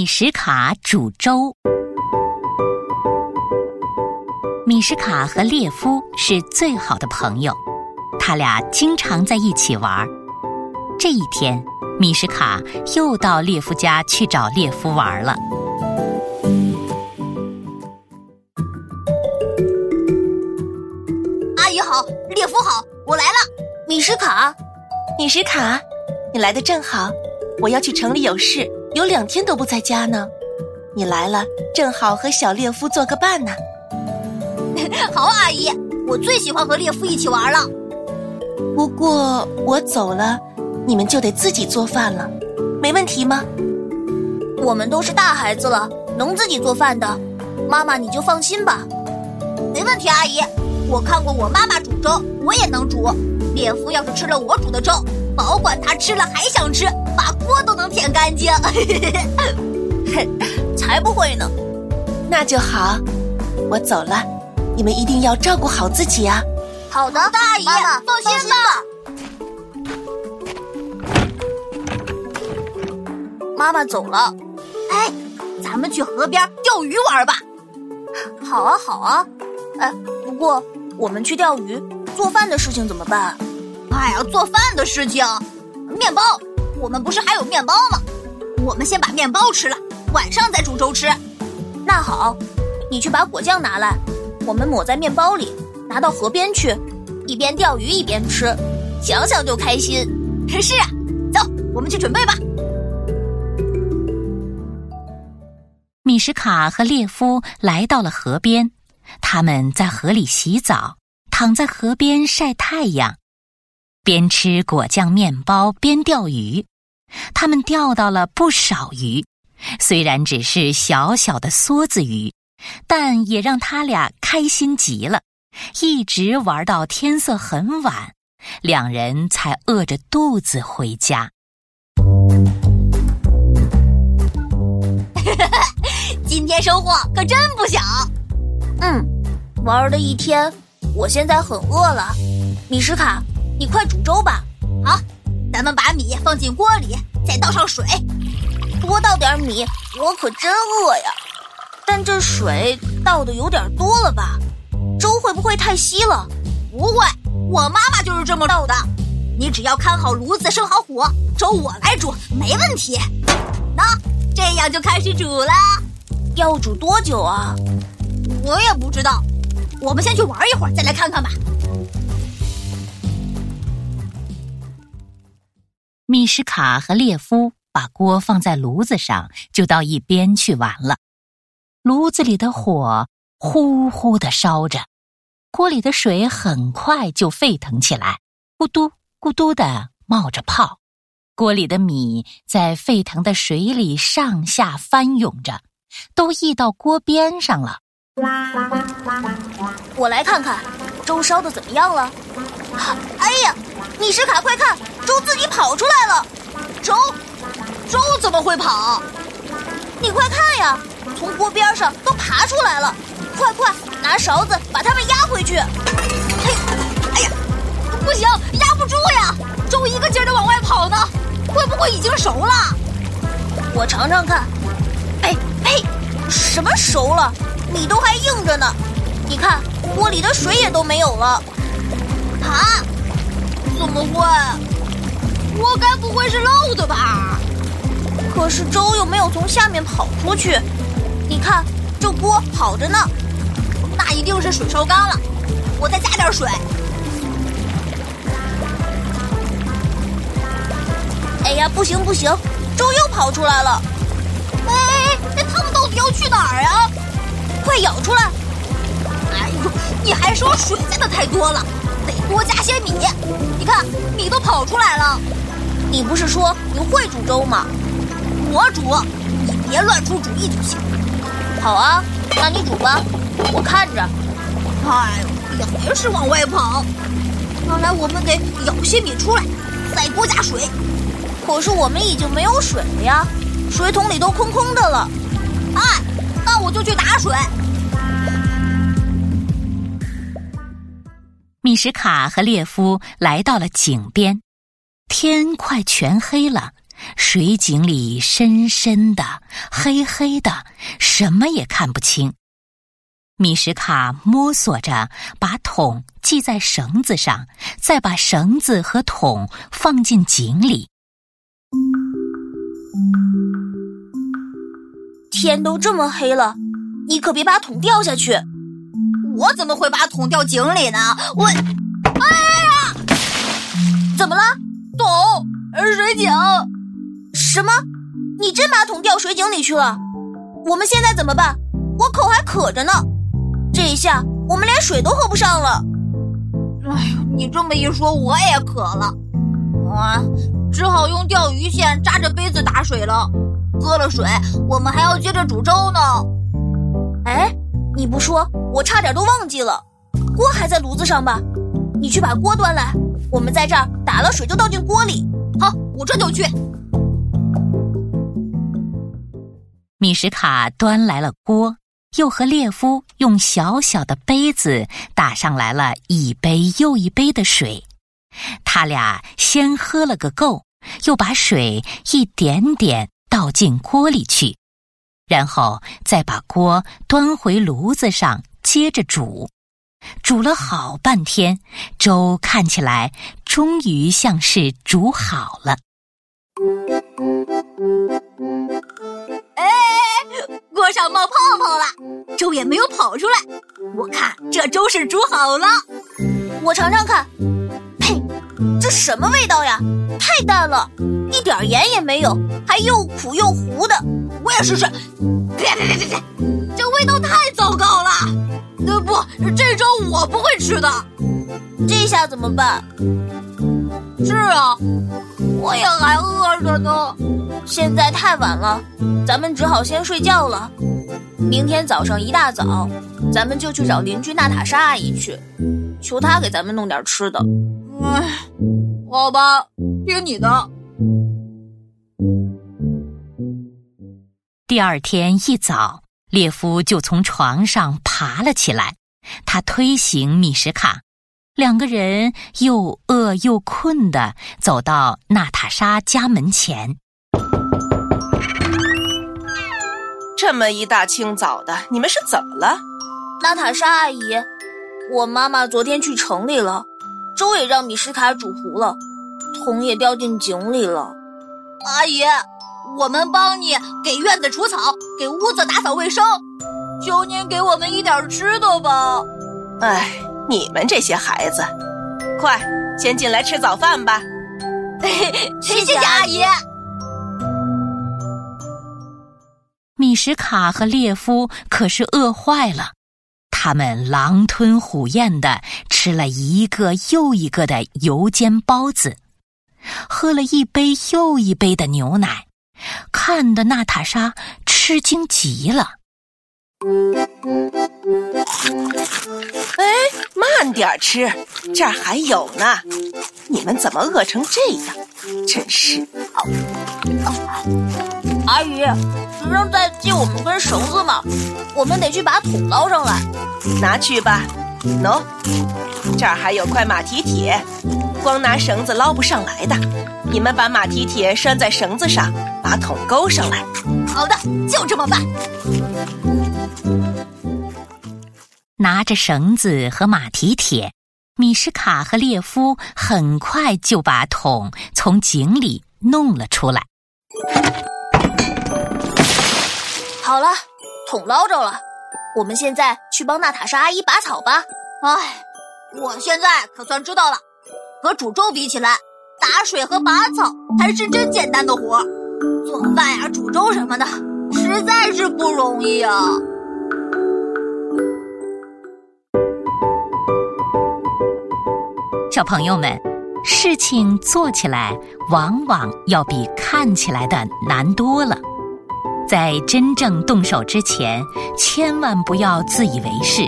米什卡煮粥。米什卡和列夫是最好的朋友，他俩经常在一起玩。这一天，米什卡又到列夫家去找列夫玩了。阿姨好，列夫好，我来了。米什卡，米什卡，你来的正好，我要去城里有事，有两天都不在家呢。你来了，正好和小列夫做个伴呢。好，阿姨，我最喜欢和列夫一起玩了。不过我走了，你们就得自己做饭了，没问题吗？我们都是大孩子了，能自己做饭的。妈妈，你就放心吧。没问题，阿姨。我看过我妈妈煮粥，我也能煮。列夫要是吃了我煮的粥，保管他吃了还想吃，把锅都能舔干净。才不会呢。那就好，我走了。你们一定要照顾好自己啊！好的，大姨，妈妈放心吧。妈妈走了，哎，咱们去河边钓鱼玩吧。好啊，好啊。哎，不过我们去钓鱼，做饭的事情怎么办？哎呀，做饭的事情，面包，我们不是还有面包吗？我们先把面包吃了，晚上再煮粥吃。那好，你去把果酱拿来。我们抹在面包里，拿到河边去，一边钓鱼一边吃，想想就开心。是啊，走，我们去准备吧。米什卡和列夫来到了河边，他们在河里洗澡，躺在河边晒太阳，边吃果酱面包边钓鱼。他们钓到了不少鱼，虽然只是小小的梭子鱼。但也让他俩开心极了，一直玩到天色很晚，两人才饿着肚子回家。今天收获可真不小。嗯，玩了一天，我现在很饿了。米什卡，你快煮粥吧。好，咱们把米放进锅里，再倒上水，多倒点米，我可真饿呀。但这水倒的有点多了吧？粥会不会太稀了？不会，我妈妈就是这么倒的。你只要看好炉子，生好火，粥我来煮，没问题。那这样就开始煮了。要煮多久啊？我也不知道。我们先去玩一会儿，再来看看吧。米什卡和列夫把锅放在炉子上，就到一边去玩了。炉子里的火呼呼的烧着，锅里的水很快就沸腾起来，咕嘟咕嘟的冒着泡。锅里的米在沸腾的水里上下翻涌着，都溢到锅边上了。我来看看，粥烧的怎么样了？哎呀，米什卡，快看，粥自己跑出来了！粥，粥怎么会跑？你快看呀！从锅边上都爬出来了，快快拿勺子把它们压回去！嘿，哎呀，不行，压不住呀！粥一个劲儿的往外跑呢，会不会已经熟了？我尝尝看。哎呸，什么熟了？米都还硬着呢。你看锅里的水也都没有了。啊？怎么会？锅该不会是漏的吧？可是粥又没有从下面跑出去。你看，这锅好着呢，那一定是水烧干了。我再加点水。哎呀，不行不行，粥又跑出来了。哎哎哎，他们到底要去哪儿呀？快舀出来！哎呦，你还说水加的太多了，得多加些米。你看，米都跑出来了。你不是说你会煮粥吗？我煮，你别乱出主意就行。好啊，那你煮吧，我看着。哎，也还是往外跑。看来我们得舀些米出来，再多加水。可是我们已经没有水了呀，水桶里都空空的了。哎，那我就去打水。米什卡和列夫来到了井边，天快全黑了，水井里深深的、黑黑的，什么也看不清。米什卡摸索着把桶系在绳子上，再把绳子和桶放进井里。天都这么黑了，你可别把桶掉下去！我怎么会把桶掉井里呢？我，哎呀！怎么了？桶，水井。什么？你真把桶掉水井里去了？我们现在怎么办？我口还渴着呢。这一下我们连水都喝不上了。哎呦，你这么一说，我也渴了。啊，只好用钓鱼线扎着杯子打水了。喝了水，我们还要接着煮粥呢。你不说，我差点都忘记了。锅还在炉子上吧？你去把锅端来。我们在这儿打了水就倒进锅里。好，我这就去。米什卡端来了锅。又和列夫用小小的杯子打上来了一杯又一杯的水，他俩先喝了个够，又把水一点点倒进锅里去，然后再把锅端回炉子上接着煮，煮了好半天，粥看起来终于像是煮好了。哎锅上冒泡泡了，粥也没有跑出来。我看这粥是煮好了，我尝尝看。呸，这什么味道呀？太淡了，一点盐也没有，还又苦又糊的。我也试试。别别别别别，这味道太糟糕了。呃不，这粥我不会吃的。这下怎么办？是啊，我也还饿着呢。现在太晚了，咱们只好先睡觉了。明天早上一大早，咱们就去找邻居娜塔莎阿姨去，求她给咱们弄点吃的。唉，好吧，听你的。第二天一早，列夫就从床上爬了起来，他推醒米什卡。两个人又饿又困的走到娜塔莎家门前。这么一大清早的，你们是怎么了？娜塔莎阿姨，我妈妈昨天去城里了，粥也让米什卡煮糊了，桶也掉进井里了。阿姨，我们帮你给院子除草，给屋子打扫卫生，求您给我们一点吃的吧。哎。你们这些孩子，快先进来吃早饭吧！谢谢阿姨。米什卡和列夫可是饿坏了，他们狼吞虎咽的吃了一个又一个的油煎包子，喝了一杯又一杯的牛奶，看得娜塔莎吃惊极了。哎，慢点吃，这儿还有呢。你们怎么饿成这样？真是……阿姨，能再借我们根绳子吗？我们得去把桶捞上来。拿去吧。喏，这儿还有块马蹄铁，光拿绳子捞不上来的。你们把马蹄铁拴在绳子上，把桶勾上来。好的，就这么办。拿着绳子和马蹄铁，米什卡和列夫很快就把桶从井里弄了出来。好了，桶捞着了，我们现在去帮娜塔莎阿姨拔草吧。唉，我现在可算知道了，和煮粥比起来，打水和拔草才是真简单的活做饭呀、煮粥什么的，实在是不容易啊。小朋友们，事情做起来往往要比看起来的难多了。在真正动手之前，千万不要自以为是，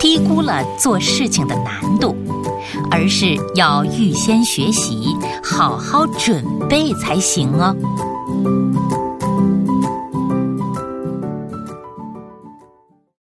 低估了做事情的难度，而是要预先学习，好好准备才行哦。you